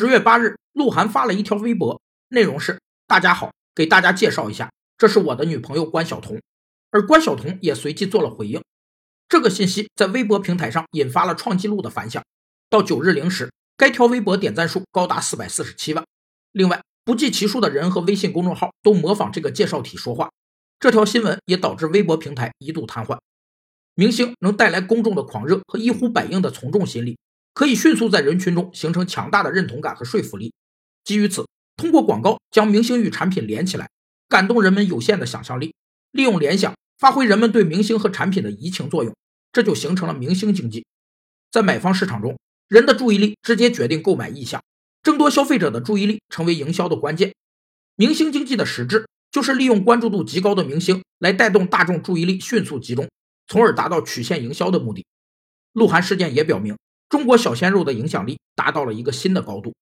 十月八日，鹿晗发了一条微博，内容是：“大家好，给大家介绍一下，这是我的女朋友关晓彤。”而关晓彤也随即做了回应。这个信息在微博平台上引发了创纪录的反响。到九日零时，该条微博点赞数高达四百四十七万。另外，不计其数的人和微信公众号都模仿这个介绍体说话。这条新闻也导致微博平台一度瘫痪。明星能带来公众的狂热和一呼百应的从众心理，可以迅速在人群中形成强大的认同感和说服力。基于此，通过广告将明星与产品连起来，感动人们有限的想象力，利用联想发挥人们对明星和产品的移情作用，这就形成了明星经济。在买方市场中，人的注意力直接决定购买意向，争夺消费者的注意力成为营销的关键。明星经济的实质就是利用关注度极高的明星来带动大众注意力迅速集中。从而达到曲线营销的目的。鹿晗事件也表明，中国小鲜肉的影响力达到了一个新的高度。